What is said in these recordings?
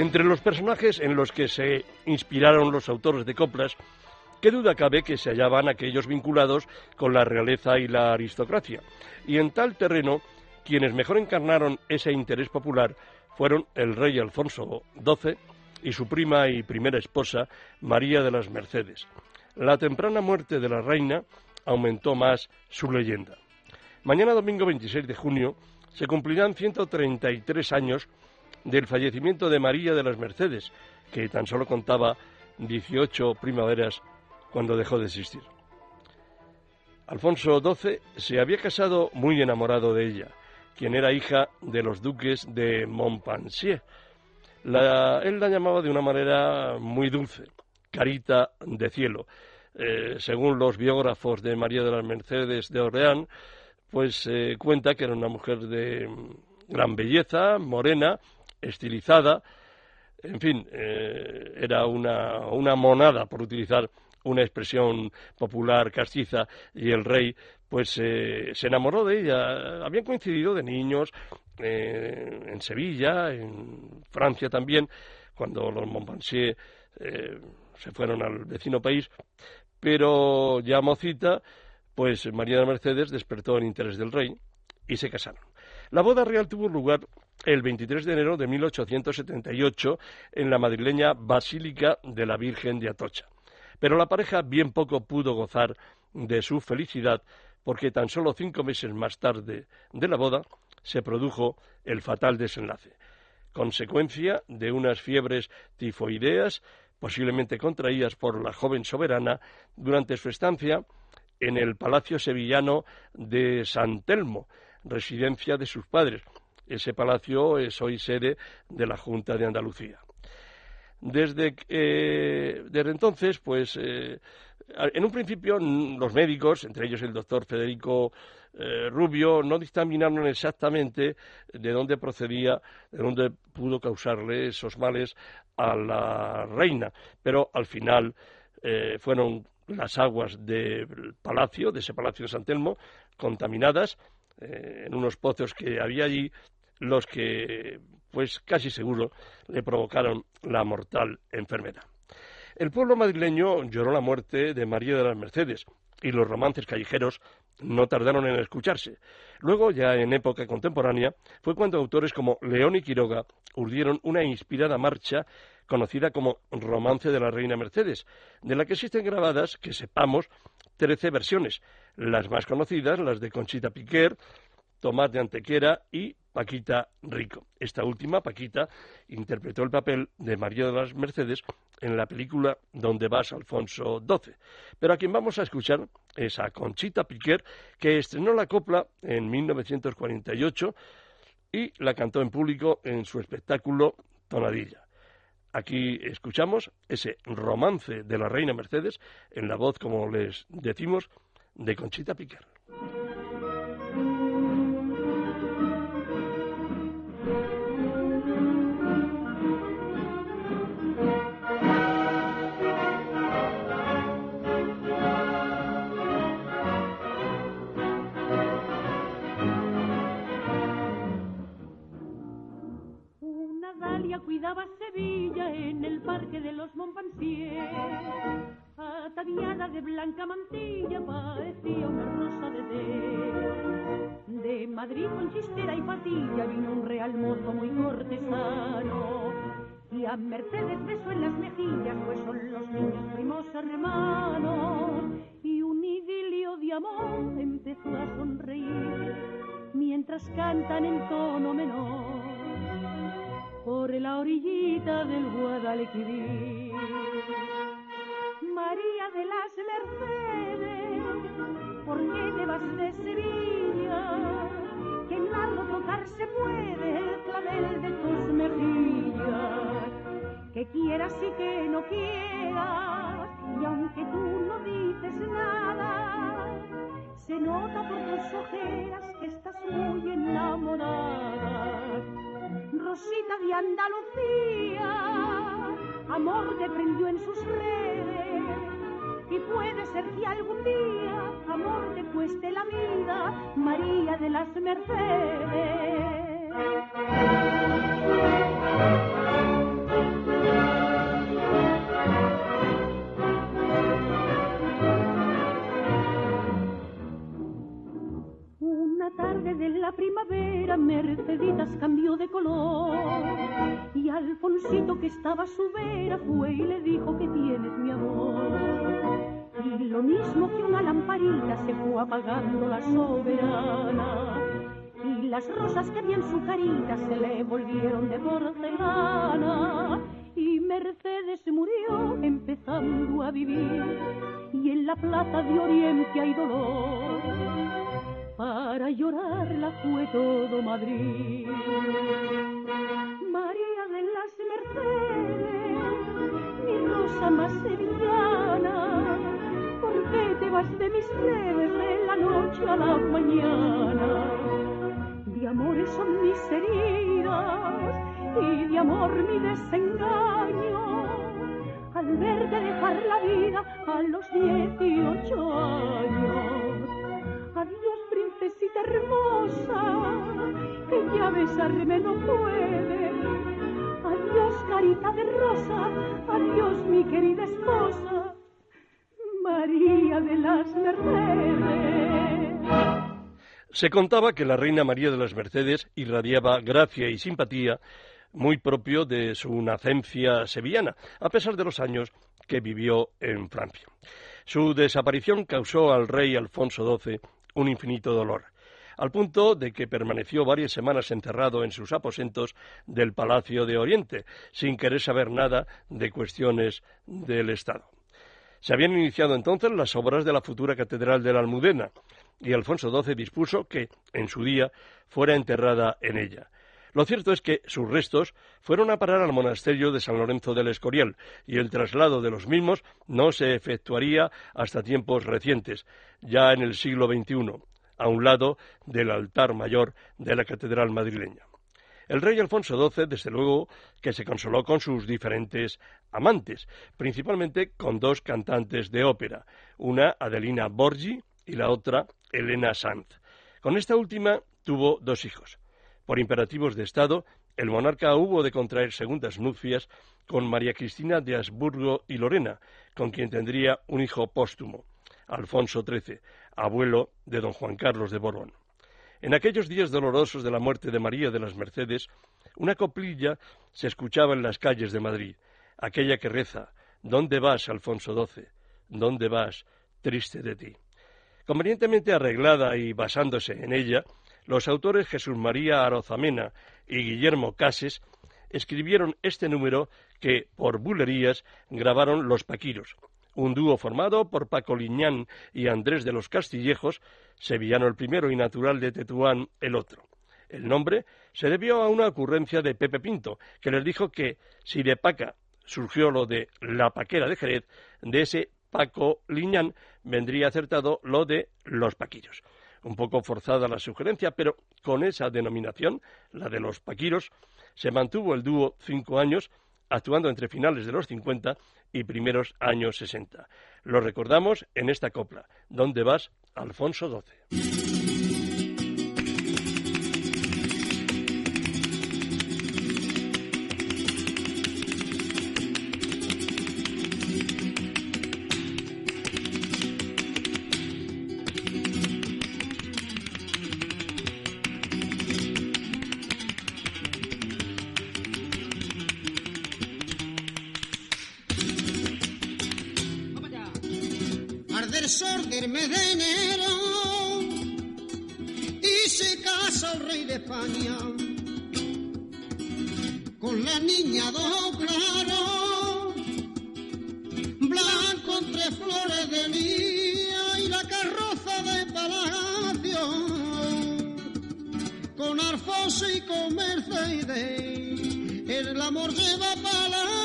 Entre los personajes en los que se inspiraron los autores de coplas, qué duda cabe que se hallaban aquellos vinculados con la realeza y la aristocracia. Y en tal terreno, quienes mejor encarnaron ese interés popular fueron el rey Alfonso XII y su prima y primera esposa, María de las Mercedes. La temprana muerte de la reina aumentó más su leyenda. Mañana domingo 26 de junio se cumplirán 133 años del fallecimiento de María de las Mercedes, que tan solo contaba 18 primaveras cuando dejó de existir. Alfonso XII se había casado muy enamorado de ella, quien era hija de los duques de Montpensier. él la llamaba de una manera muy dulce, carita de cielo. Eh, según los biógrafos de María de las Mercedes de Orleán, pues eh, cuenta que era una mujer de gran belleza, morena, estilizada, en fin, eh, era una, una monada, por utilizar una expresión popular castiza, y el rey pues eh, se enamoró de ella. Habían coincidido de niños eh, en Sevilla, en Francia también, cuando los Montpensier se fueron al vecino país, pero ya mocita, pues María de Mercedes despertó el interés del rey y se casaron. La boda real tuvo lugar el 23 de enero de 1878 en la madrileña Basílica de la Virgen de Atocha. Pero la pareja bien poco pudo gozar de su felicidad porque tan solo cinco meses más tarde de la boda se produjo el fatal desenlace, consecuencia de unas fiebres tifoideas posiblemente contraídas por la joven soberana durante su estancia en el Palacio Sevillano de San Telmo, residencia de sus padres. Ese palacio es hoy sede de la Junta de Andalucía. Desde, eh, desde entonces, pues, eh, en un principio los médicos, entre ellos el doctor Federico eh, Rubio, no dictaminaron exactamente de dónde procedía, de dónde pudo causarle esos males a la reina, pero al final fueron las aguas del palacio, de ese palacio de San Telmo, contaminadas en unos pozos que había allí, los que, pues casi seguro, le provocaron la mortal enfermedad. El pueblo madrileño lloró la muerte de María de las Mercedes y los romances callejeros no tardaron en escucharse. Luego, ya en época contemporánea, fue cuando autores como León y Quiroga urdieron una inspirada marcha conocida como Romance de la Reina Mercedes, de la que existen grabadas, que sepamos, trece versiones, las más conocidas, las de Conchita Piquer, Tomás de Antequera y Paquita Rico. Esta última, Paquita, interpretó el papel de María de las Mercedes en la película Donde vas, Alfonso XII. Pero a quien vamos a escuchar es a Conchita Piquer, que estrenó la copla en 1948 y la cantó en público en su espectáculo Tonadilla. Aquí escuchamos ese romance de la reina Mercedes en la voz, como les decimos, de Conchita Piquer. En el parque de los Montpensier. Ataviada de blanca mantilla parecía una rosa de té. De Madrid con chistera y patilla vino un real mozo muy cortesano. Y a Mercedes besó en las mejillas, pues son los niños primos hermanos. Y un idilio de amor empezó a sonreír, mientras cantan en tono menor por la orillita del Guadalquivir. María de las Mercedes, ¿por qué te vas de Sevilla? Que en largo tocar se puede el clavel de tus mejillas que quieras y que no quieras, y aunque tú no dices nada, se nota por tus ojeras que estás muy enamorada. Rosita de Andalucía, amor te prendió en sus redes, y puede ser que algún día amor te cueste la vida, María de las Mercedes. La primavera, Merceditas cambió de color. Y Alfonsito que estaba a su vera fue y le dijo que tienes mi amor. Y lo mismo que una lamparita se fue apagando la soberana. Y las rosas que había en su carita se le volvieron de porcelana. Y Mercedes murió empezando a vivir. Y en la plaza de Oriente hay dolor para llorarla fue todo Madrid María de las Mercedes mi rosa más sevillana ¿por qué te vas de mis redes de la noche a la mañana? de amores son mis heridas y de amor mi desengaño al verte dejar la vida a los 18 años. Hermosa, que ya besarme no puede. Adiós, carita de rosa, adiós, mi querida esposa, María de las Mercedes. Se contaba que la reina María de las Mercedes irradiaba gracia y simpatía muy propio de su nacencia sevillana, a pesar de los años que vivió en Francia. Su desaparición causó al rey Alfonso XII un infinito dolor, al punto de que permaneció varias semanas encerrado en sus aposentos del Palacio de Oriente, sin querer saber nada de cuestiones del Estado. Se habían iniciado entonces las obras de la futura Catedral de la Almudena, y Alfonso XII dispuso que, en su día, fuera enterrada en ella. Lo cierto es que sus restos fueron a parar al monasterio de San Lorenzo del Escorial y el traslado de los mismos no se efectuaría hasta tiempos recientes, ya en el siglo XXI, a un lado del altar mayor de la catedral madrileña. El rey Alfonso XII, desde luego, que se consoló con sus diferentes amantes, principalmente con dos cantantes de ópera, una Adelina Borgi y la otra Elena Sanz. Con esta última tuvo dos hijos. Por imperativos de Estado, el monarca hubo de contraer segundas nupcias con María Cristina de Habsburgo y Lorena, con quien tendría un hijo póstumo, Alfonso XIII, abuelo de don Juan Carlos de Borbón. En aquellos días dolorosos de la muerte de María de las Mercedes, una coplilla se escuchaba en las calles de Madrid, aquella que reza ¿Dónde vas, Alfonso XII? ¿Dónde vas, triste de ti? Convenientemente arreglada y basándose en ella, los autores Jesús María Arozamena y Guillermo Cases escribieron este número que, por bulerías, grabaron Los Paquiros, un dúo formado por Paco Liñán y Andrés de los Castillejos, sevillano el primero y natural de Tetuán el otro. El nombre se debió a una ocurrencia de Pepe Pinto, que les dijo que si de Paca surgió lo de la paquera de Jerez, de ese Paco Liñán, vendría acertado lo de los paquillos. Un poco forzada la sugerencia, pero con esa denominación, la de los paquiros, se mantuvo el dúo cinco años, actuando entre finales de los 50 y primeros años 60. Lo recordamos en esta copla. ¿Dónde vas, Alfonso XII? Con la niña do claro, blanco entre flores de lía y la carroza de palacio, con Alfonso y con Mercedes, el amor lleva palabras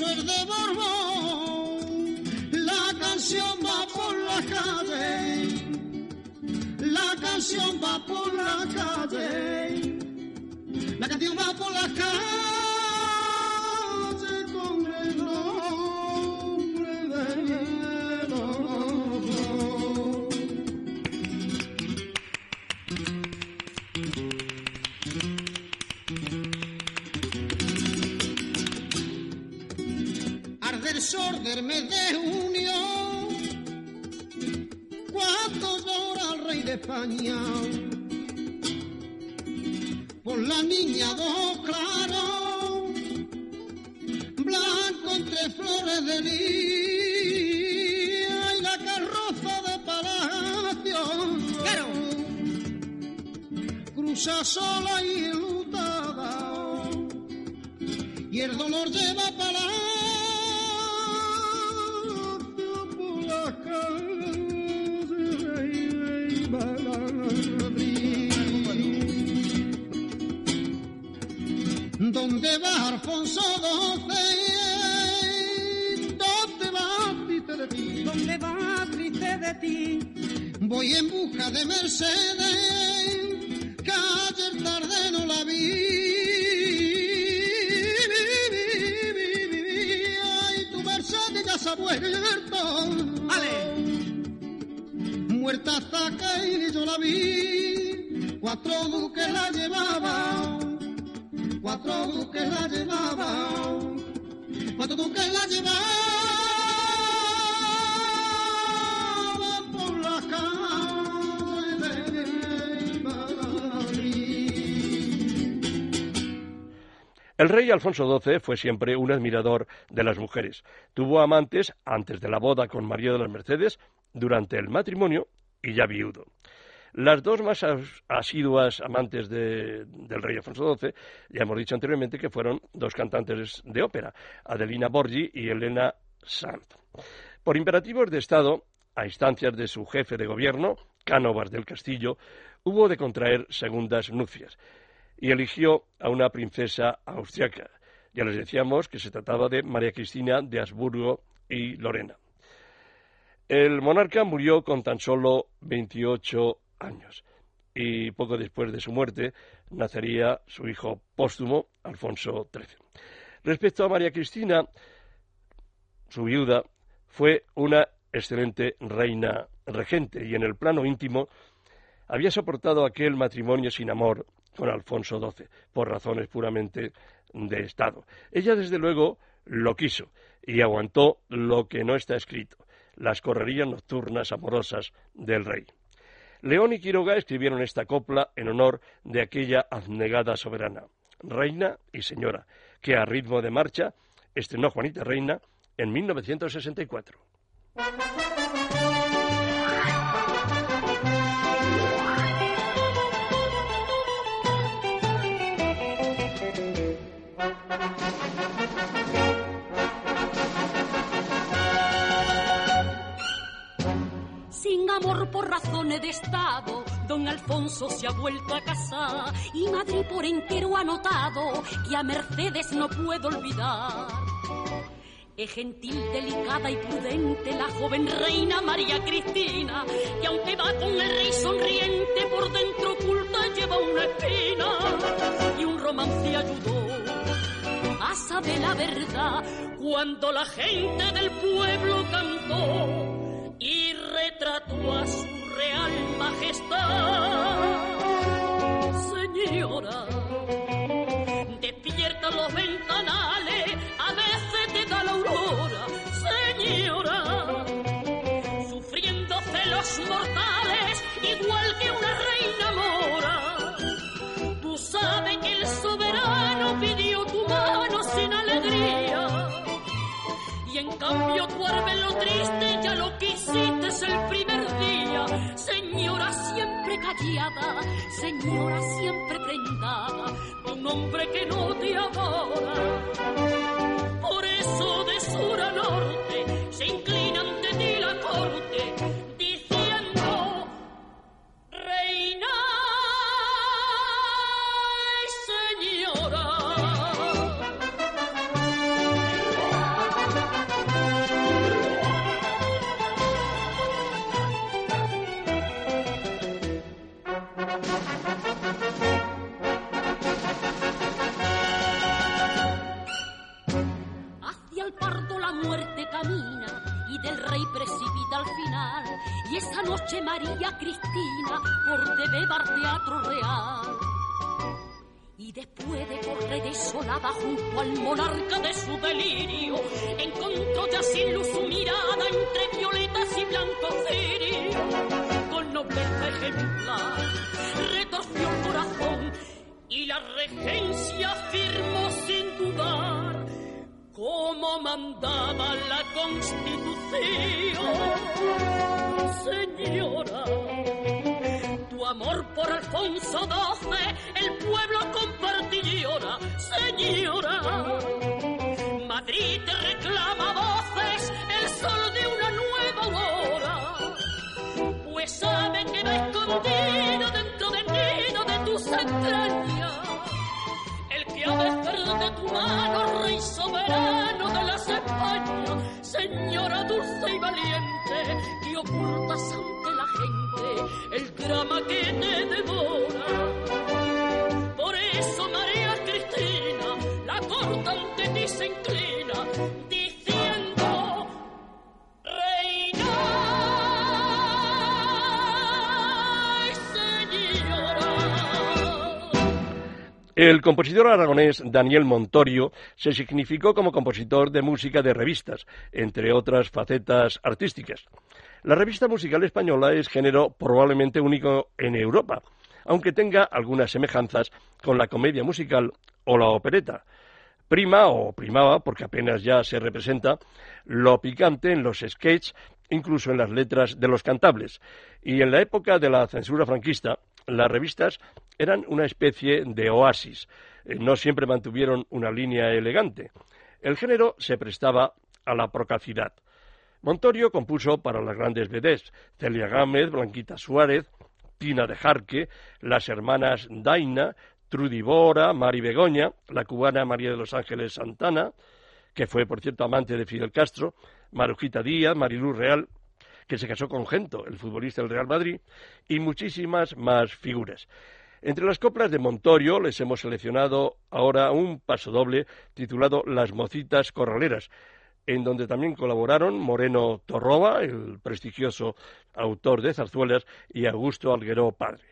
El de Borbón, la canción va por la calle, la canción va por la calle, la canción va por la calle. Alfonso XII? ¿Dónde va triste de ti? ¿Dónde va triste de ti? Voy en busca de Mercedes, que ayer tarde no la vi. Ay, tu Mercedes ya se ha muerto. ¡Ale! Muerta hasta que yo la vi, cuatro duques la llevaban cuatro duques la llevaban, cuatro duques la llevaban por de. El rey Alfonso XII fue siempre un admirador de las mujeres. Tuvo amantes antes de la boda con María de las Mercedes, durante el matrimonio y ya viudo. Las dos más asiduas amantes del rey Alfonso XII, ya hemos dicho anteriormente que fueron dos cantantes de ópera, Adelina Borgi y Elena Sanz. Por imperativos de Estado, a instancias de su jefe de gobierno, Cánovas del Castillo, hubo de contraer segundas nupcias y eligió a una princesa austriaca. Ya les decíamos que se trataba de María Cristina de Habsburgo y Lorena. El monarca murió con tan solo 28 años. Y poco después de su muerte nacería su hijo póstumo, Alfonso XIII. Respecto a María Cristina, su viuda, fue una excelente reina regente y en el plano íntimo había soportado aquel matrimonio sin amor con Alfonso XII, por razones puramente de Estado. Ella, desde luego, lo quiso y aguantó lo que no está escrito, las correrías nocturnas amorosas del rey. León y Quiroga escribieron esta copla en honor de aquella abnegada soberana, reina y señora, que a ritmo de marcha estrenó Juanita Reina en 1964. Amor por razones de Estado, don Alfonso se ha vuelto a casar y Madrid por entero ha notado que a Mercedes no puedo olvidar. Es gentil, delicada y prudente la joven reina María Cristina, que aunque va con el rey sonriente, por dentro oculta lleva una espina y un romance ayudó a saber la verdad cuando la gente del pueblo cantó y retrató a su real majestad. Señora, despierta los ventanales, cambio tu lo triste ya lo quisiste el primer día. Señora siempre callada, señora siempre prendada, un hombre que no te adora. Por eso de sur a norte se inclina ante ti la corte Teatro Real. Y después de correr desolada junto al monarca de su delirio, encontró ya sin luz su mirada entre violetas y blanco cirio. Con nobleza ejemplar, retorció el corazón y la regencia firmó sin dudar como mandaba la constitución. El pueblo compartió. Señora, Madrid te reclama voces el sol de una nueva aurora, pues sabe que va escondido dentro del nido de tus entrañas de tu mano, rey soberano de las Españas, señora dulce y valiente, El compositor aragonés Daniel Montorio se significó como compositor de música de revistas, entre otras facetas artísticas. La revista musical española es género probablemente único en Europa, aunque tenga algunas semejanzas con la comedia musical o la opereta. Prima o primaba, porque apenas ya se representa, lo picante en los sketches, incluso en las letras de los cantables. Y en la época de la censura franquista, las revistas eran una especie de oasis. Eh, no siempre mantuvieron una línea elegante. El género se prestaba a la procacidad. Montorio compuso para las grandes vedés, Celia Gámez, Blanquita Suárez, Tina de Jarque, las hermanas Daina, Trudy Bora, Mari Begoña, la cubana María de los Ángeles Santana, que fue, por cierto, amante de Fidel Castro, Marujita Díaz, Mariluz Real, que se casó con Gento, el futbolista del Real Madrid, y muchísimas más figuras. Entre las coplas de Montorio les hemos seleccionado ahora un pasodoble titulado Las mocitas corraleras, en donde también colaboraron Moreno Torroba, el prestigioso autor de zarzuelas, y Augusto Algueró padre.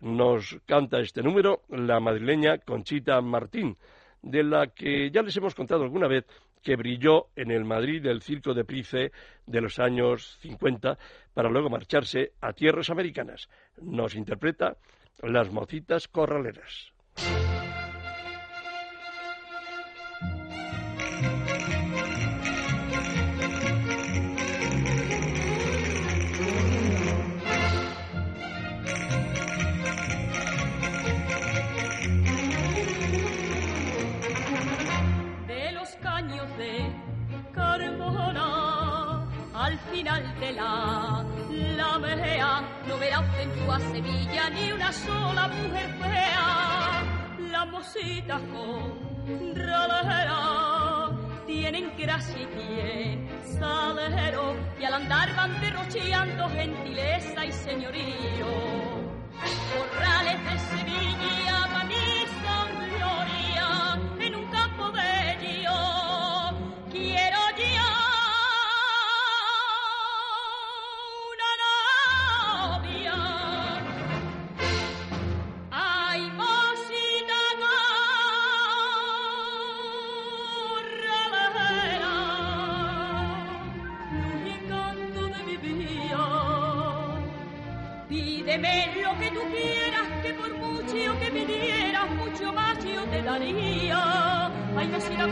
Nos canta este número la madrileña Conchita Martín, de la que ya les hemos contado alguna vez que brilló en el Madrid del Circo de Price de los años 50 para luego marcharse a tierras americanas. Nos interpreta Las Mocitas Corraleras. La mejea no verás en tu Sevilla ni una sola mujer fea. Las mositas con radera tienen gracia y pie salero y al andar van derrocheando gentileza y señorío. Corrales de Sevilla, te daría. Ay, no si la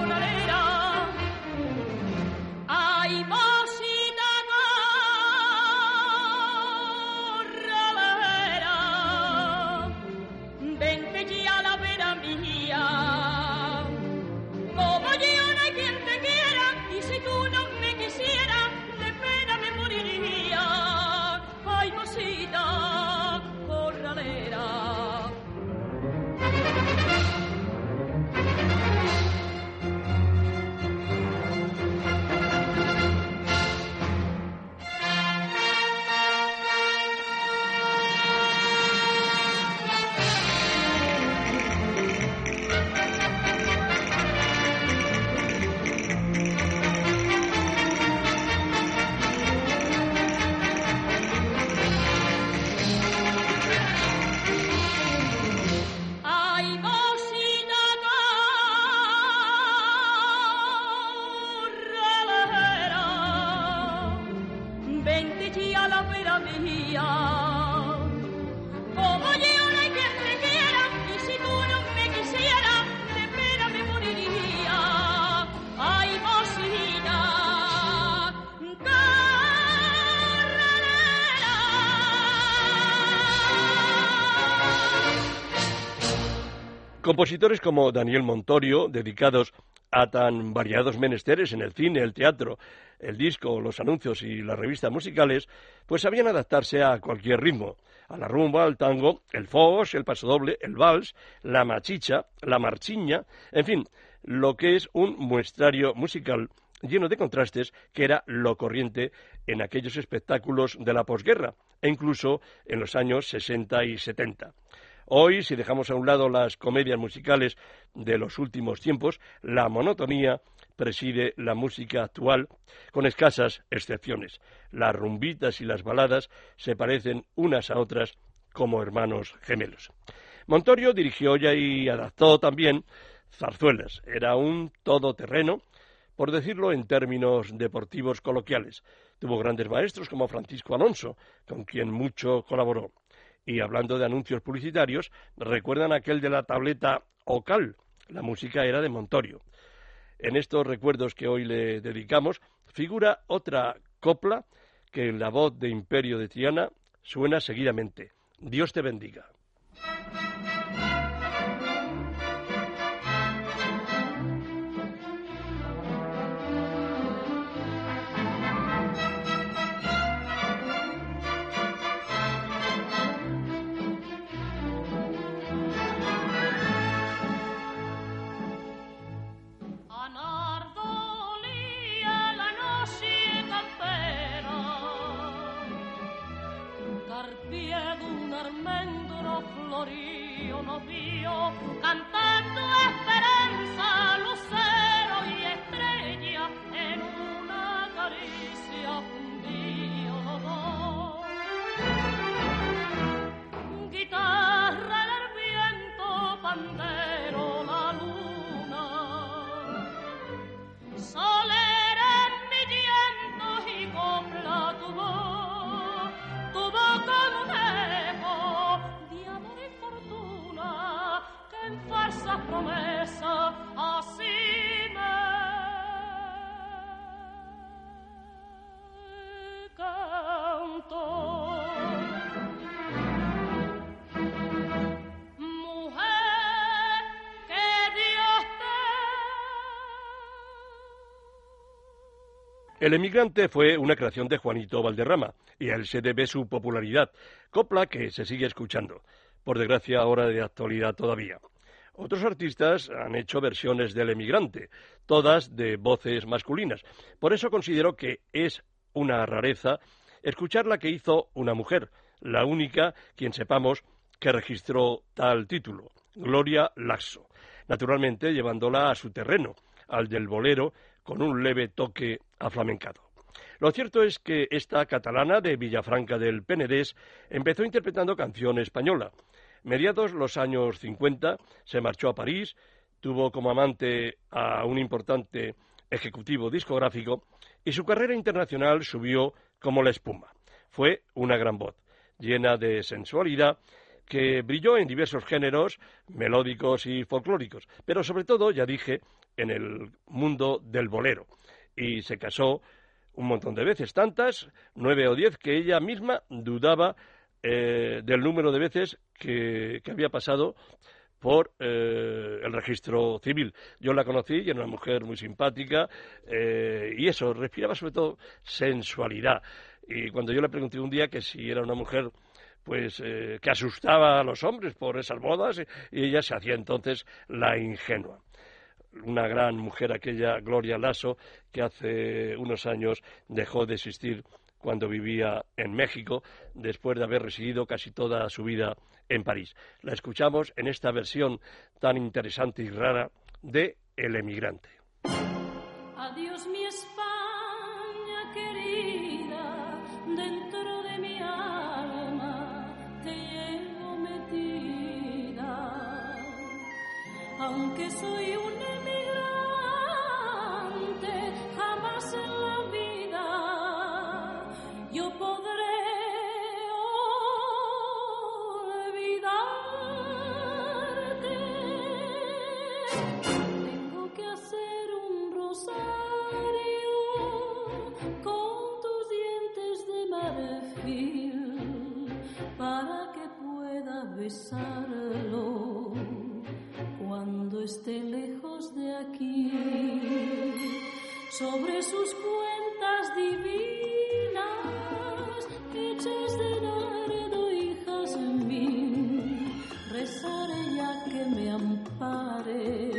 Compositores como Daniel Montorio, dedicados a tan variados menesteres en el cine, el teatro, el disco, los anuncios y las revistas musicales, pues sabían adaptarse a cualquier ritmo, a la rumba, al tango, el fox, el pasodoble, el vals, la machicha, la marchiña, en fin, lo que es un muestrario musical lleno de contrastes que era lo corriente en aquellos espectáculos de la posguerra e incluso en los años 60 y 70. Hoy, si dejamos a un lado las comedias musicales de los últimos tiempos, la monotonía preside la música actual, con escasas excepciones. Las rumbitas y las baladas se parecen unas a otras como hermanos gemelos. Montorio dirigió ya y adaptó también zarzuelas. Era un todoterreno, por decirlo en términos deportivos coloquiales. Tuvo grandes maestros como Francisco Alonso, con quien mucho colaboró. Y hablando de anuncios publicitarios, recuerdan aquel de la tableta Ocal. La música era de Montorio. En estos recuerdos que hoy le dedicamos figura otra copla que en la voz de Imperio de Triana suena seguidamente. Dios te bendiga. uno vio El emigrante fue una creación de Juanito Valderrama, y a él se debe su popularidad, copla que se sigue escuchando, por desgracia ahora de actualidad todavía. Otros artistas han hecho versiones del emigrante, todas de voces masculinas. Por eso considero que es una rareza escuchar la que hizo una mujer, la única, quien sepamos, que registró tal título, Gloria Laxo, naturalmente llevándola a su terreno, al del bolero, con un leve toque aflamencado. Lo cierto es que esta catalana de Villafranca del Penedés empezó interpretando canción española. Mediados los años 50 se marchó a París, tuvo como amante a un importante ejecutivo discográfico y su carrera internacional subió como la espuma. Fue una gran voz, llena de sensualidad, que brilló en diversos géneros melódicos y folclóricos, pero sobre todo, ya dije, en el mundo del bolero. Y se casó un montón de veces, tantas, nueve o diez, que ella misma dudaba eh, del número de veces que, había pasado por eh, el registro civil. Yo la conocí y era una mujer muy simpática eh, y eso, respiraba sobre todo sensualidad. Y cuando yo le pregunté un día que si era una mujer pues que asustaba a los hombres por esas bodas y ella se hacía entonces la ingenua una gran mujer, aquella Gloria Lasso, que hace unos años dejó de existir cuando vivía en México, después de haber residido casi toda su vida en París. La escuchamos en esta versión tan interesante y rara de El emigrante. Adiós aunque soy un emigrante, jamás en la vida yo podré olvidarte. Tengo que hacer un rosario con tus dientes de marfil para que pueda besarlo esté lejos de aquí, sobre sus cuentas divinas, hechas de nardo y jazmín, rezaré ya que me ampare,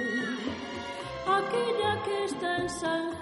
aquella que está en San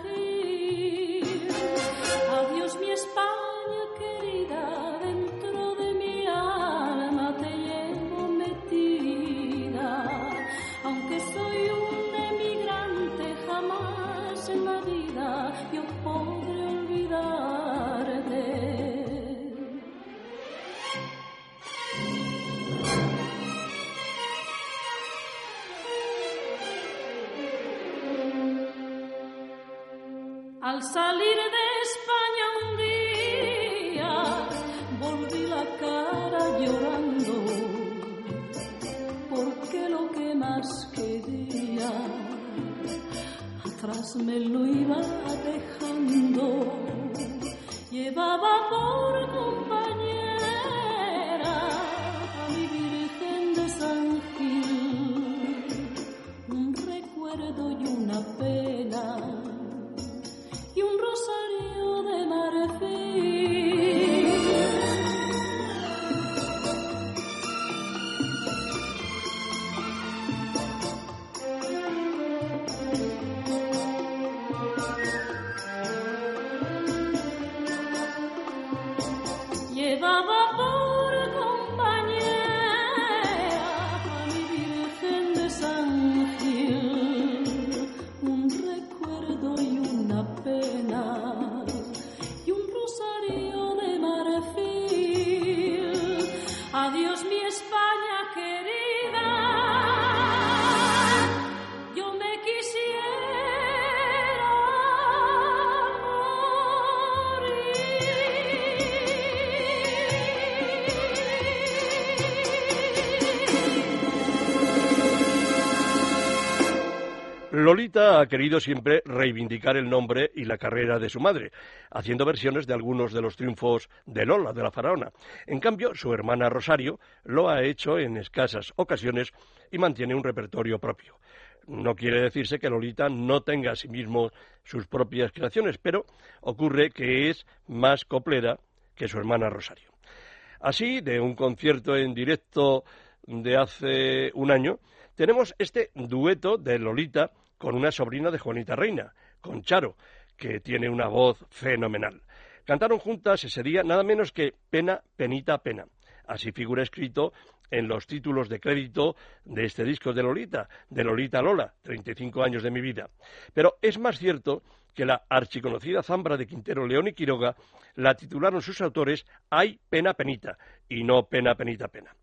Ha querido siempre reivindicar el nombre y la carrera de su madre, haciendo versiones de algunos de los triunfos de Lola, de la faraona. En cambio, su hermana Rosario lo ha hecho en escasas ocasiones y mantiene un repertorio propio. No quiere decirse que Lolita no tenga asimismo sus propias creaciones, pero ocurre que es más coplera que su hermana Rosario. Así, de un concierto en directo de hace un año, tenemos este dueto de Lolita con una sobrina de Juanita Reina, con Charo, que tiene una voz fenomenal. Cantaron juntas ese día nada menos que Pena, Penita, Pena. Así figura escrito en los títulos de crédito de este disco de Lolita, de Lolita Lola, 35 años de mi vida. Pero es más cierto que la archiconocida zambra de Quintero León y Quiroga la titularon sus autores Ay, pena, penita, y no pena, penita, pena.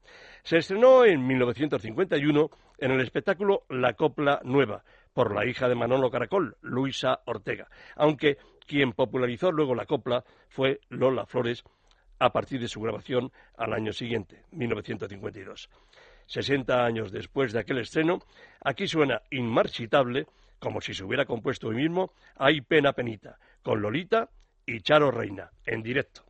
Se estrenó en 1951 en el espectáculo La Copla Nueva, por la hija de Manolo Caracol, Luisa Ortega, aunque quien popularizó luego la copla fue Lola Flores a partir de su grabación al año siguiente, 1952. 60 años después de aquel estreno, aquí suena inmarchitable, como si se hubiera compuesto hoy mismo, Hay pena penita, con Lolita y Charo Reina, en directo.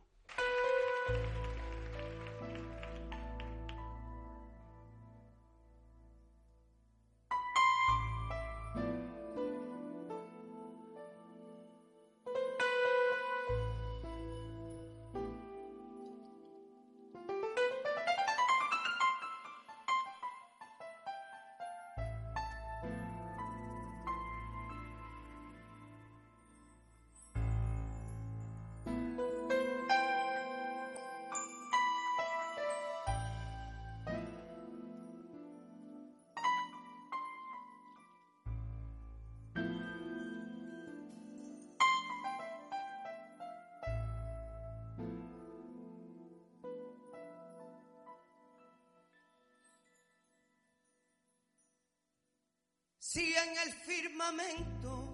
Si en el firmamento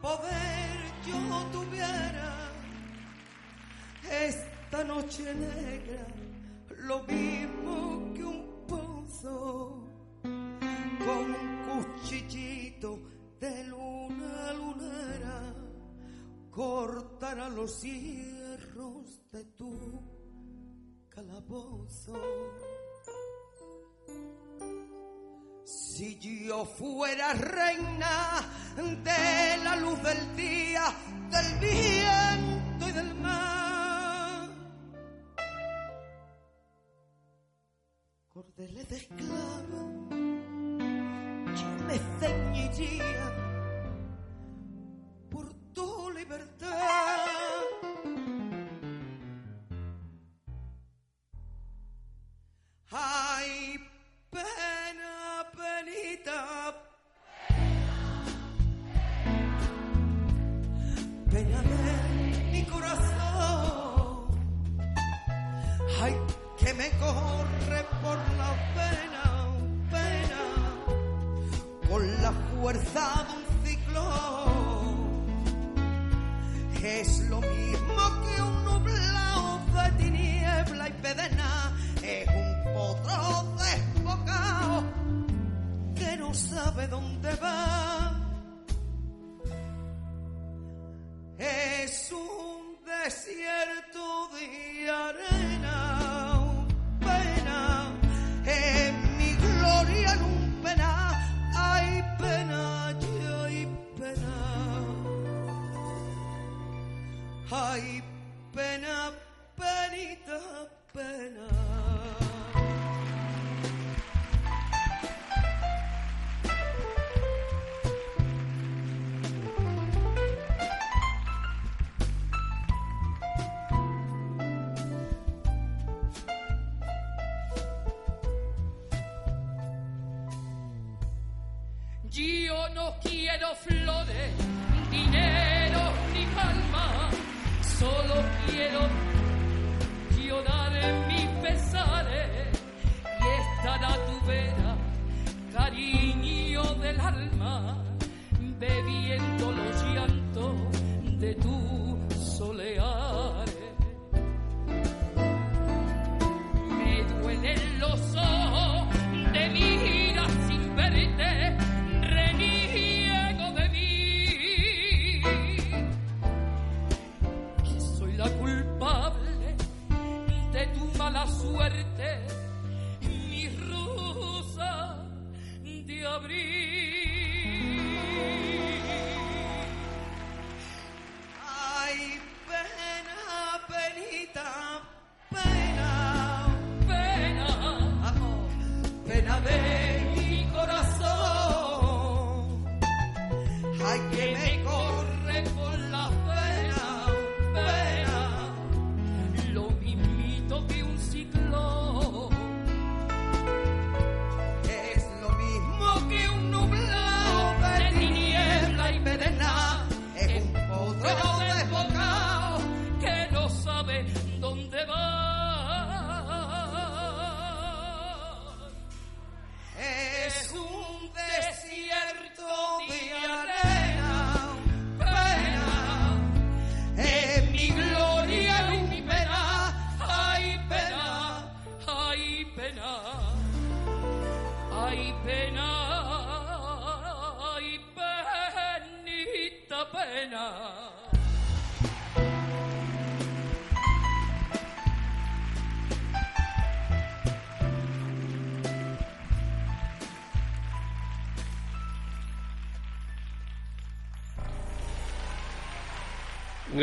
poder yo tuviera esta noche negra, lo mismo que un pozo con un cuchillito de luna lunera, cortará los hierros de tu calabozo. Si yo fuera reina de la luz del día, del viento Es un desierto de arena, pena, en mi gloria en un pena, hay pena, hay pena. Ay, pena, penita, pena. Flores, dinero ni palma, solo quiero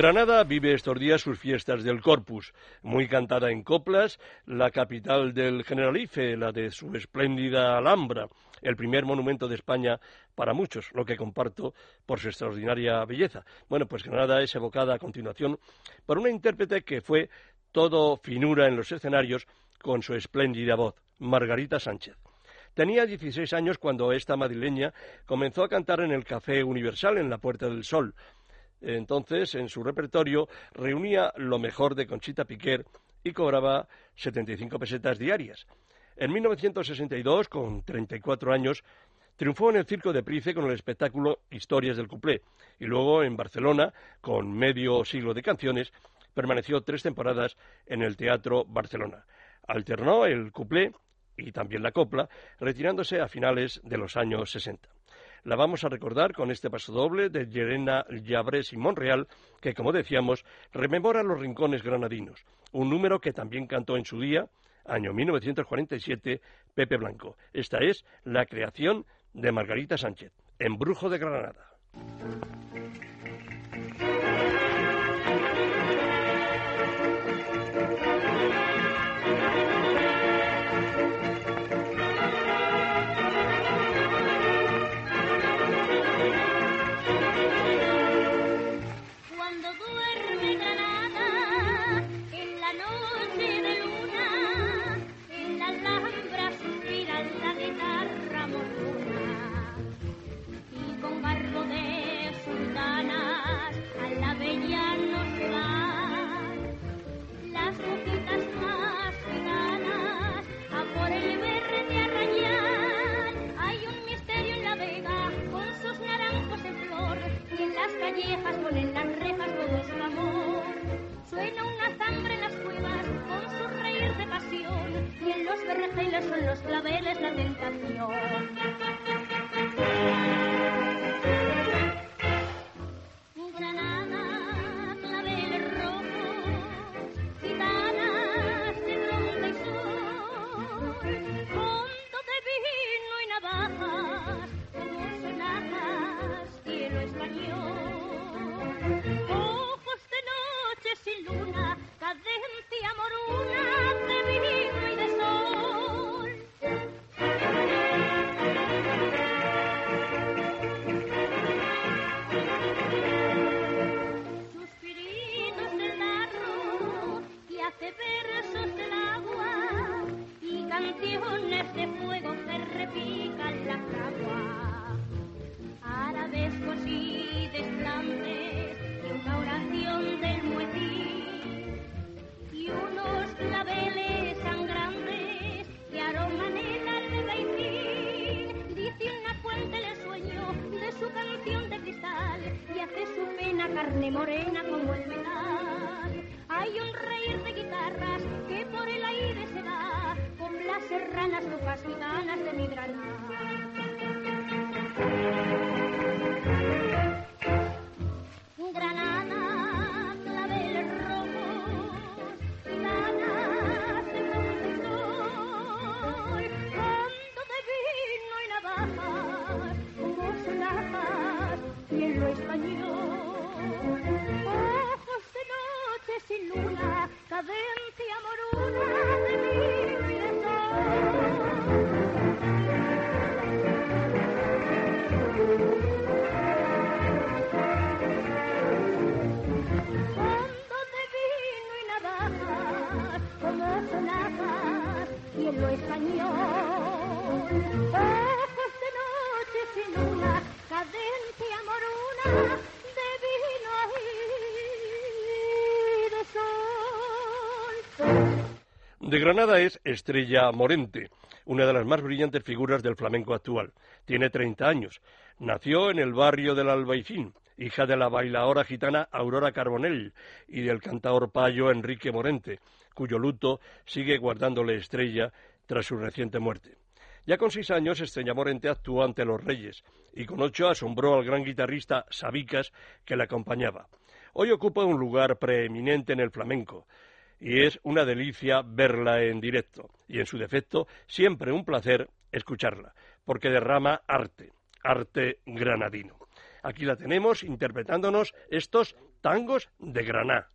Granada vive estos días sus fiestas del Corpus, muy cantada en coplas, la capital del Generalife, la de su espléndida Alhambra, el primer monumento de España para muchos, lo que comparto por su extraordinaria belleza. Bueno, pues Granada es evocada a continuación por una intérprete que fue todo finura en los escenarios con su espléndida voz, Margarita Sánchez. Tenía 16 años cuando esta madrileña comenzó a cantar en el Café Universal en la Puerta del Sol. Entonces, en su repertorio reunía lo mejor de Conchita Piquer y cobraba 75 pesetas diarias. En 1962, con 34 años, triunfó en el Circo de Price con el espectáculo Historias del Cuplé y luego en Barcelona, con medio siglo de canciones, permaneció tres temporadas en el Teatro Barcelona. Alternó el cuplé y también la copla, retirándose a finales de los años 60. La vamos a recordar con este paso doble de Yerena Llabrés y Monreal, que, como decíamos, rememora los rincones granadinos, un número que también cantó en su día, año 1947, Pepe Blanco. Esta es la creación de Margarita Sánchez, Embrujo de Granada. son los claveles la tentación. canciones de fuego que repican las aguas. De Granada es Estrella Morente, una de las más brillantes figuras del flamenco actual. Tiene 30 años. Nació en el barrio del Albaicín, hija de la bailadora gitana Aurora Carbonell y del cantaor payo Enrique Morente, cuyo luto sigue guardándole Estrella tras su reciente muerte. Ya con seis años, Estrella Morente actuó ante los Reyes y con ocho asombró al gran guitarrista Sabicas que la acompañaba. Hoy ocupa un lugar preeminente en el flamenco y es una delicia verla en directo y en su defecto siempre un placer escucharla, porque derrama arte, arte granadino. Aquí la tenemos interpretándonos estos tangos de Granada.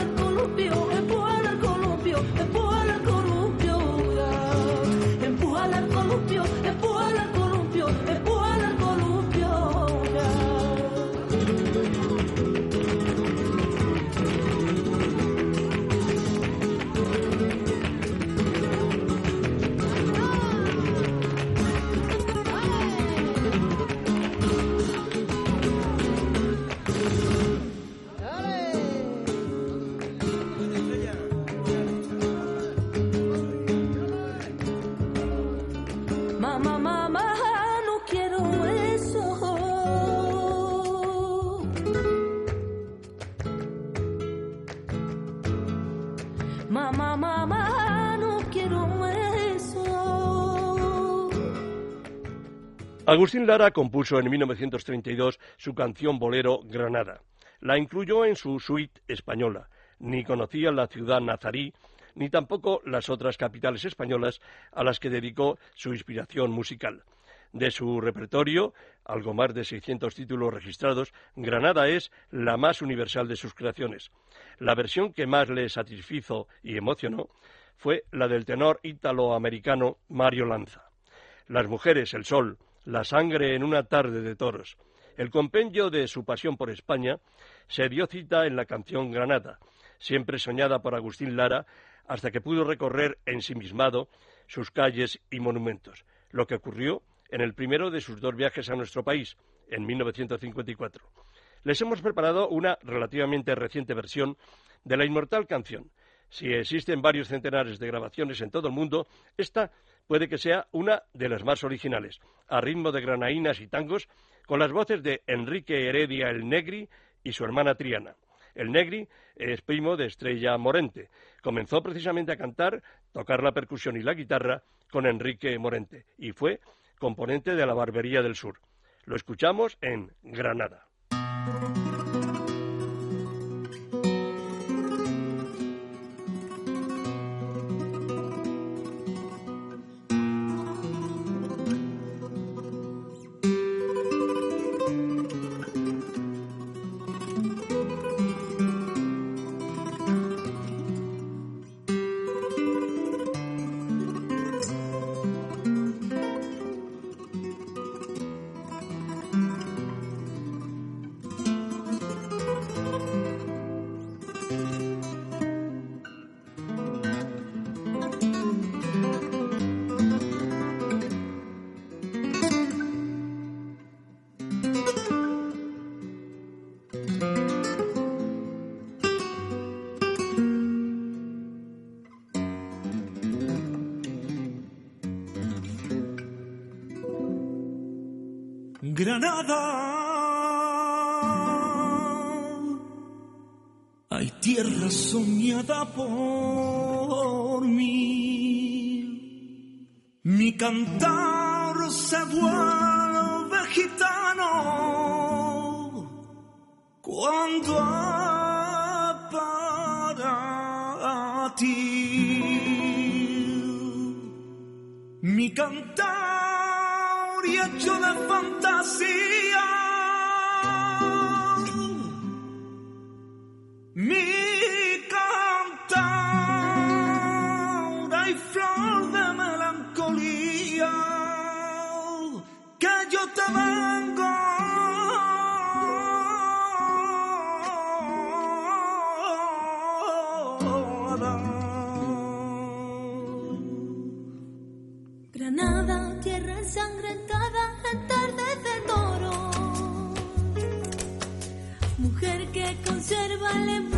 Al columpio, empújalo al columpio, Agustín Lara compuso en 1932 su canción bolero Granada. La incluyó en su suite española. Ni conocía la ciudad nazarí, ni tampoco las otras capitales españolas a las que dedicó su inspiración musical. De su repertorio, algo más de 600 títulos registrados, Granada es la más universal de sus creaciones. La versión que más le satisfizo y emocionó fue la del tenor italoamericano Mario Lanza. Las mujeres, el sol, la sangre en una tarde de toros. El compendio de su pasión por España se dio cita en la canción Granada, siempre soñada por Agustín Lara, hasta que pudo recorrer ensimismado sus calles y monumentos, lo que ocurrió en el primero de sus dos viajes a nuestro país, en 1954. Les hemos preparado una relativamente reciente versión de la inmortal canción. Si existen varios centenares de grabaciones en todo el mundo, esta puede que sea una de las más originales, a ritmo de granaínas y tangos, con las voces de Enrique Heredia el Negri y su hermana Triana. El Negri es primo de Estrella Morente. Comenzó precisamente a cantar, tocar la percusión y la guitarra con Enrique Morente y fue componente de la Barbería del Sur. Lo escuchamos en Granada. Granada, hay tierra soñada por mí. Mi cantar se vuelve Mujer que conserva el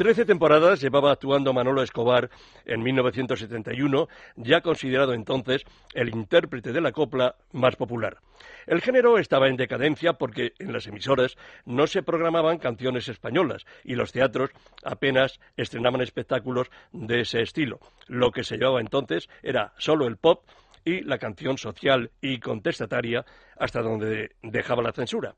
Trece temporadas llevaba actuando Manolo Escobar en 1971, ya considerado entonces el intérprete de la copla más popular. El género estaba en decadencia porque en las emisoras no se programaban canciones españolas y los teatros apenas estrenaban espectáculos de ese estilo. Lo que se llevaba entonces era solo el pop y la canción social y contestataria hasta donde dejaba la censura.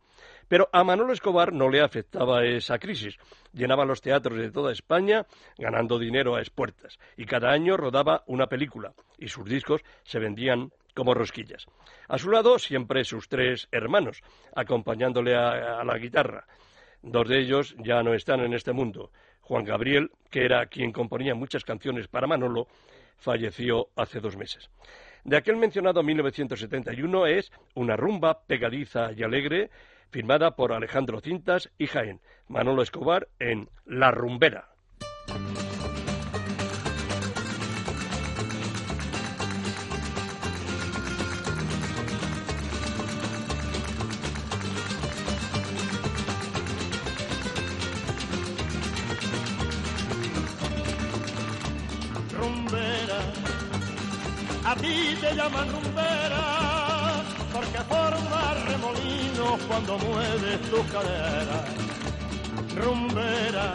Pero a Manolo Escobar no le afectaba esa crisis. Llenaba los teatros de toda España ganando dinero a espuertas y cada año rodaba una película y sus discos se vendían como rosquillas. A su lado siempre sus tres hermanos, acompañándole a, a la guitarra. Dos de ellos ya no están en este mundo. Juan Gabriel, que era quien componía muchas canciones para Manolo, falleció hace dos meses. De aquel mencionado 1971 es una rumba pegadiza y alegre, firmada por Alejandro Cintas y Jaén, Manolo Escobar en La Rumbera. A ti te llaman rumbera porque forma remolinos cuando mueves tus caderas. Rumbera,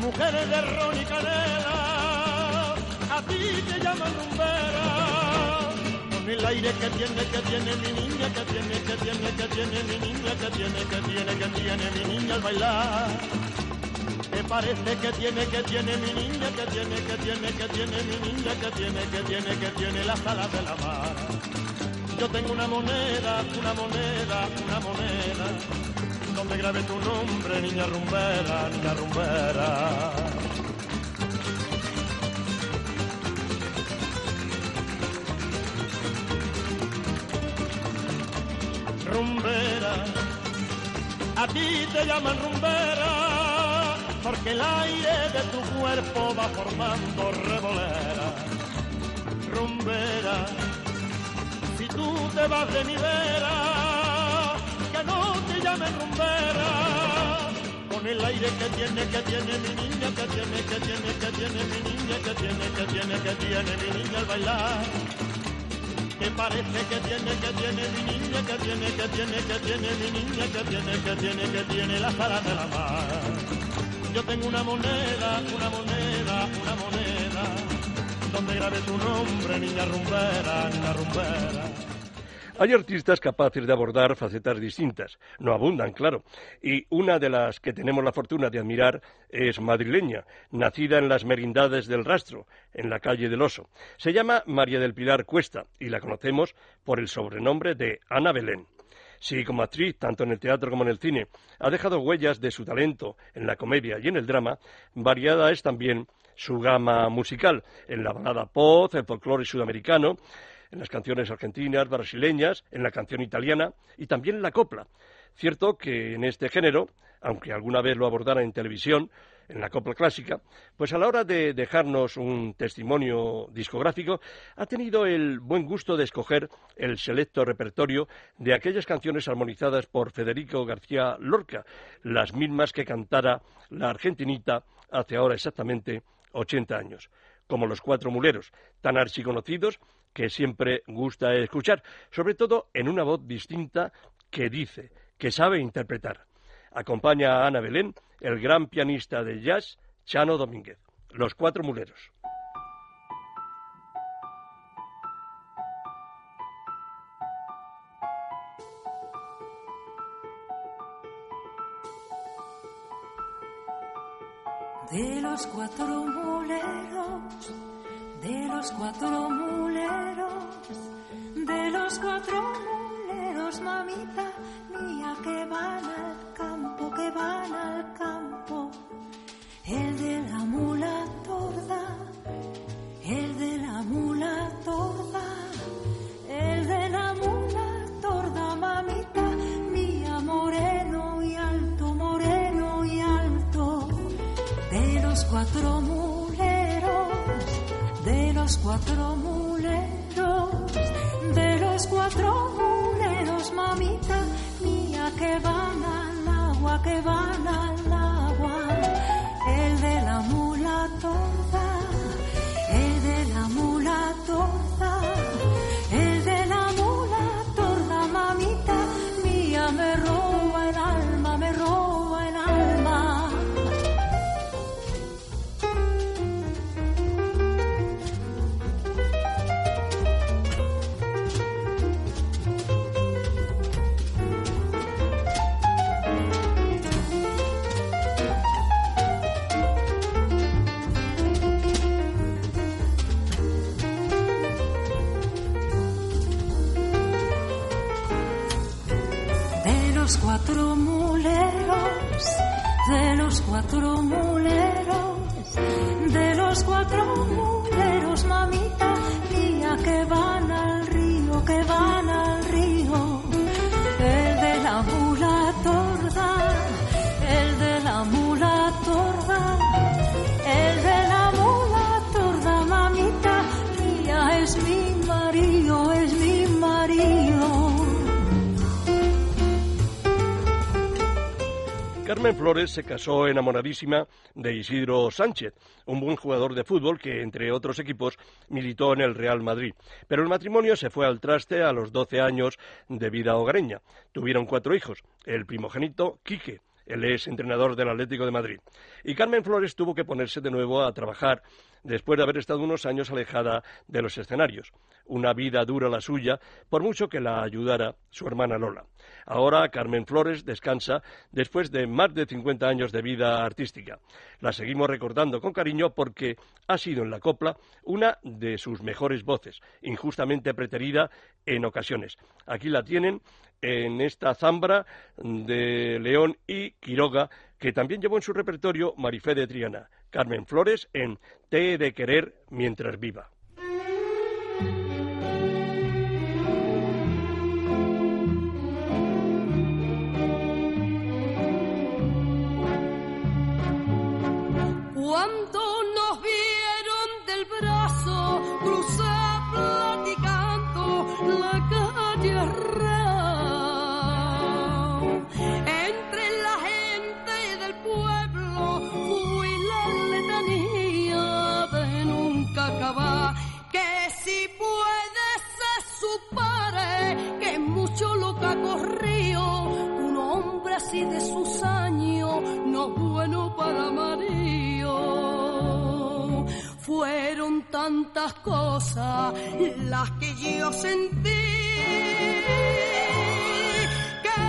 mujeres de ron y canela, a ti te llaman rumbera. Con el aire que tiene, que tiene mi niña, que tiene, que tiene, que tiene mi niña, que tiene, que tiene, que tiene mi niña al bailar. Parece que tiene, que tiene mi niña, que tiene, que tiene, que tiene mi niña, que tiene, que tiene, que tiene las alas de la mar. Yo tengo una moneda, una moneda, una moneda, donde grabé tu nombre, niña rumbera, niña rumbera. Rumbera, a ti te llaman rumbera porque el aire de tu cuerpo va formando revolera. Rumbera, si tú te vas de mi vera, que no te llamen rumbera. Con el aire que tiene, que tiene mi niña, que tiene, que tiene, que tiene mi niña, que tiene, que tiene, que tiene mi niña al bailar. Que parece que tiene, que tiene mi niña, que tiene, que tiene, que tiene mi niña, que tiene, que tiene, que tiene las alas de la mar. Yo tengo una moneda, una moneda, una moneda, donde grabé tu nombre, niña rumbera, niña rumbera. Hay artistas capaces de abordar facetas distintas, no abundan, claro, y una de las que tenemos la fortuna de admirar es madrileña, nacida en las merindades del Rastro, en la calle del Oso. Se llama María del Pilar Cuesta y la conocemos por el sobrenombre de Ana Belén. Si como actriz, tanto en el teatro como en el cine, ha dejado huellas de su talento en la comedia y en el drama, variada es también su gama musical, en la balada pop, el folclore sudamericano, en las canciones argentinas, brasileñas, en la canción italiana y también en la copla. Cierto que en este género, aunque alguna vez lo abordara en televisión, en la copla clásica, pues a la hora de dejarnos un testimonio discográfico, ha tenido el buen gusto de escoger el selecto repertorio de aquellas canciones armonizadas por Federico García Lorca, las mismas que cantara la argentinita hace ahora exactamente 80 años, como los cuatro muleros, tan archiconocidos que siempre gusta escuchar, sobre todo en una voz distinta que dice, que sabe interpretar. Acompaña a Ana Belén el gran pianista de jazz Chano Domínguez. Los cuatro muleros. De los cuatro muleros, de los cuatro muleros, de los cuatro muleros, mamita mía, que van al que van al campo. El de la mula torda, el de la mula torda, el de la mula torda, mamita mía, moreno y alto, moreno y alto de los cuatro muleros, de los cuatro muleros, de los cuatro muleros, mamita mía, que van al que van al agua, el de la mula. Cuatro muleros, Carmen Flores se casó enamoradísima de Isidro Sánchez, un buen jugador de fútbol que, entre otros equipos, militó en el Real Madrid. Pero el matrimonio se fue al traste a los 12 años de vida hogareña. Tuvieron cuatro hijos. El primogénito, Quique. Él es entrenador del Atlético de Madrid. Y Carmen Flores tuvo que ponerse de nuevo a trabajar después de haber estado unos años alejada de los escenarios. Una vida dura la suya, por mucho que la ayudara su hermana Lola. Ahora Carmen Flores descansa después de más de 50 años de vida artística. La seguimos recordando con cariño porque ha sido en la copla una de sus mejores voces, injustamente preterida en ocasiones. Aquí la tienen en esta zambra de León y Quiroga, que también llevó en su repertorio Marifé de Triana. Carmen Flores en Te he de querer mientras viva. Para Mario. Fueron tantas cosas las que yo sentí que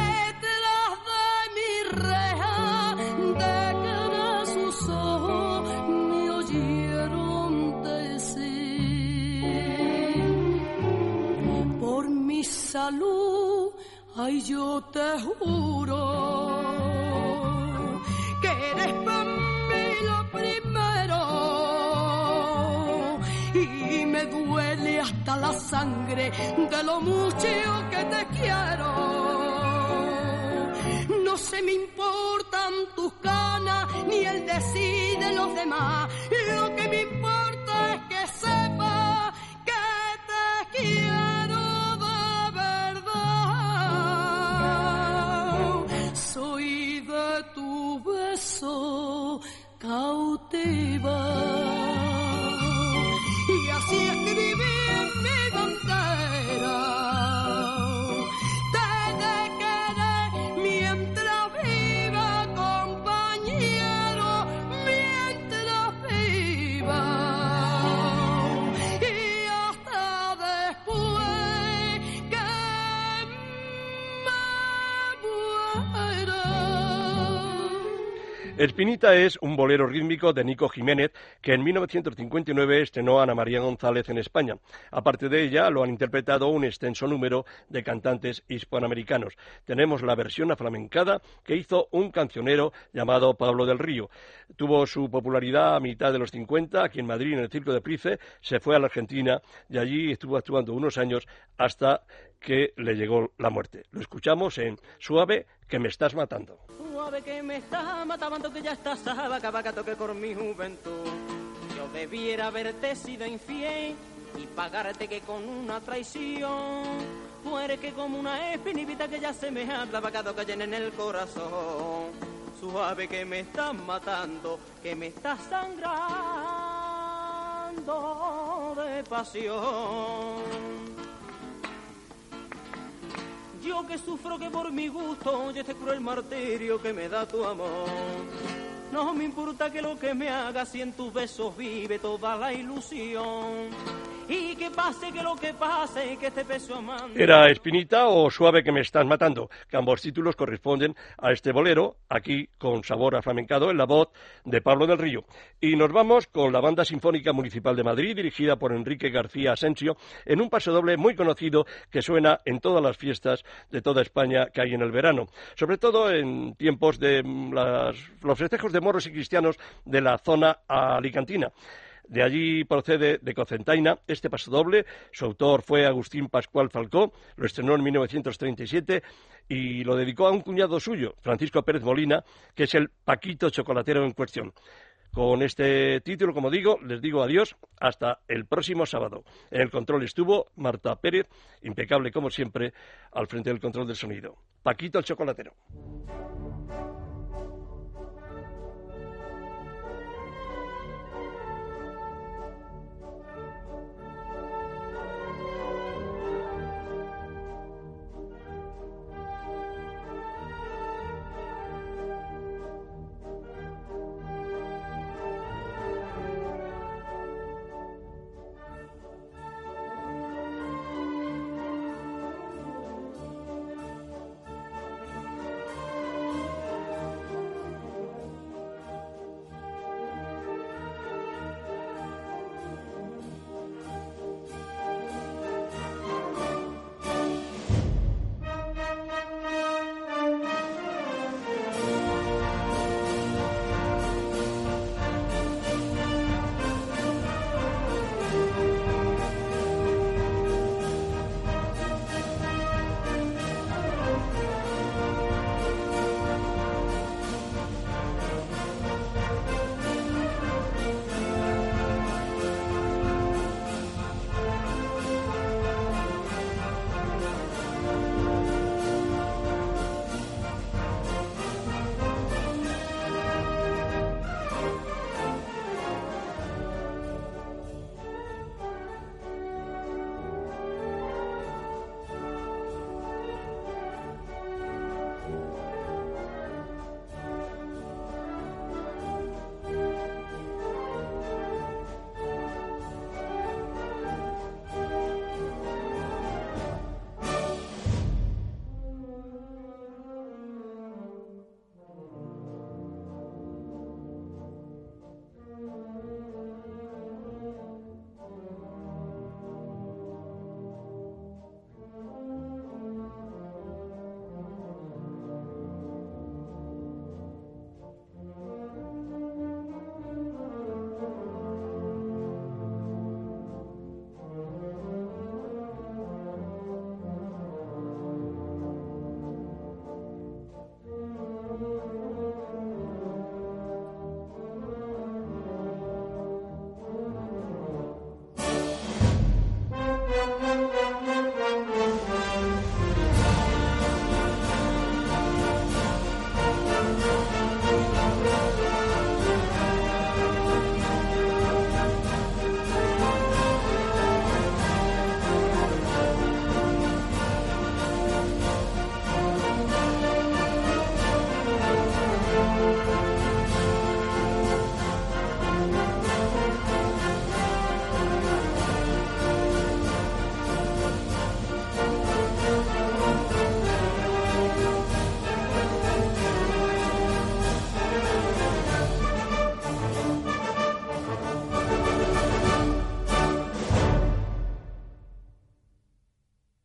tras de mi reja de cara sus ojos me oyeron decir por mi salud, ay yo te juro eres para mí lo primero y me duele hasta la sangre de lo mucho que te quiero. No se me importan tus canas ni el decir de los demás. Lo que me importa es que sepa que te quiero Espinita es un bolero rítmico de Nico Jiménez que en 1959 estrenó Ana María González en España. Aparte de ella, lo han interpretado un extenso número de cantantes hispanoamericanos. Tenemos la versión aflamencada que hizo un cancionero llamado Pablo del Río. Tuvo su popularidad a mitad de los 50 aquí en Madrid, en el Circo de Price, se fue a la Argentina y allí estuvo actuando unos años hasta que le llegó la muerte. Lo escuchamos en Suave, que me estás matando. Suave que me está matando que ya estás sabaca vaca toque por mi juventud. Yo debiera haberte sido infiel y pagarte que con una traición. Tú eres que como una espinivita que ya se me habla vacado que llena en el corazón. Suave que me estás matando, que me estás sangrando de pasión. Yo que sufro que por mi gusto oye este cruel martirio que me da tu amor. No me importa que lo que me haga, si en tus besos vive toda la ilusión. Y que pase, que lo que pase, que este. Era Espinita o Suave que me estás matando, que ambos títulos corresponden a este bolero, aquí con sabor a flamencado en la voz de Pablo del Río. Y nos vamos con la Banda Sinfónica Municipal de Madrid, dirigida por Enrique García Asensio, en un paso doble muy conocido que suena en todas las fiestas de toda España que hay en el verano, sobre todo en tiempos de mm, los festejos de moros y cristianos de la zona alicantina. De allí procede de Cocentaina este pasodoble. Su autor fue Agustín Pascual Falcó, lo estrenó en 1937 y lo dedicó a un cuñado suyo, Francisco Pérez Molina, que es el Paquito Chocolatero en cuestión. Con este título, como digo, les digo adiós hasta el próximo sábado. En el control estuvo Marta Pérez, impecable como siempre, al frente del control del sonido. Paquito el Chocolatero.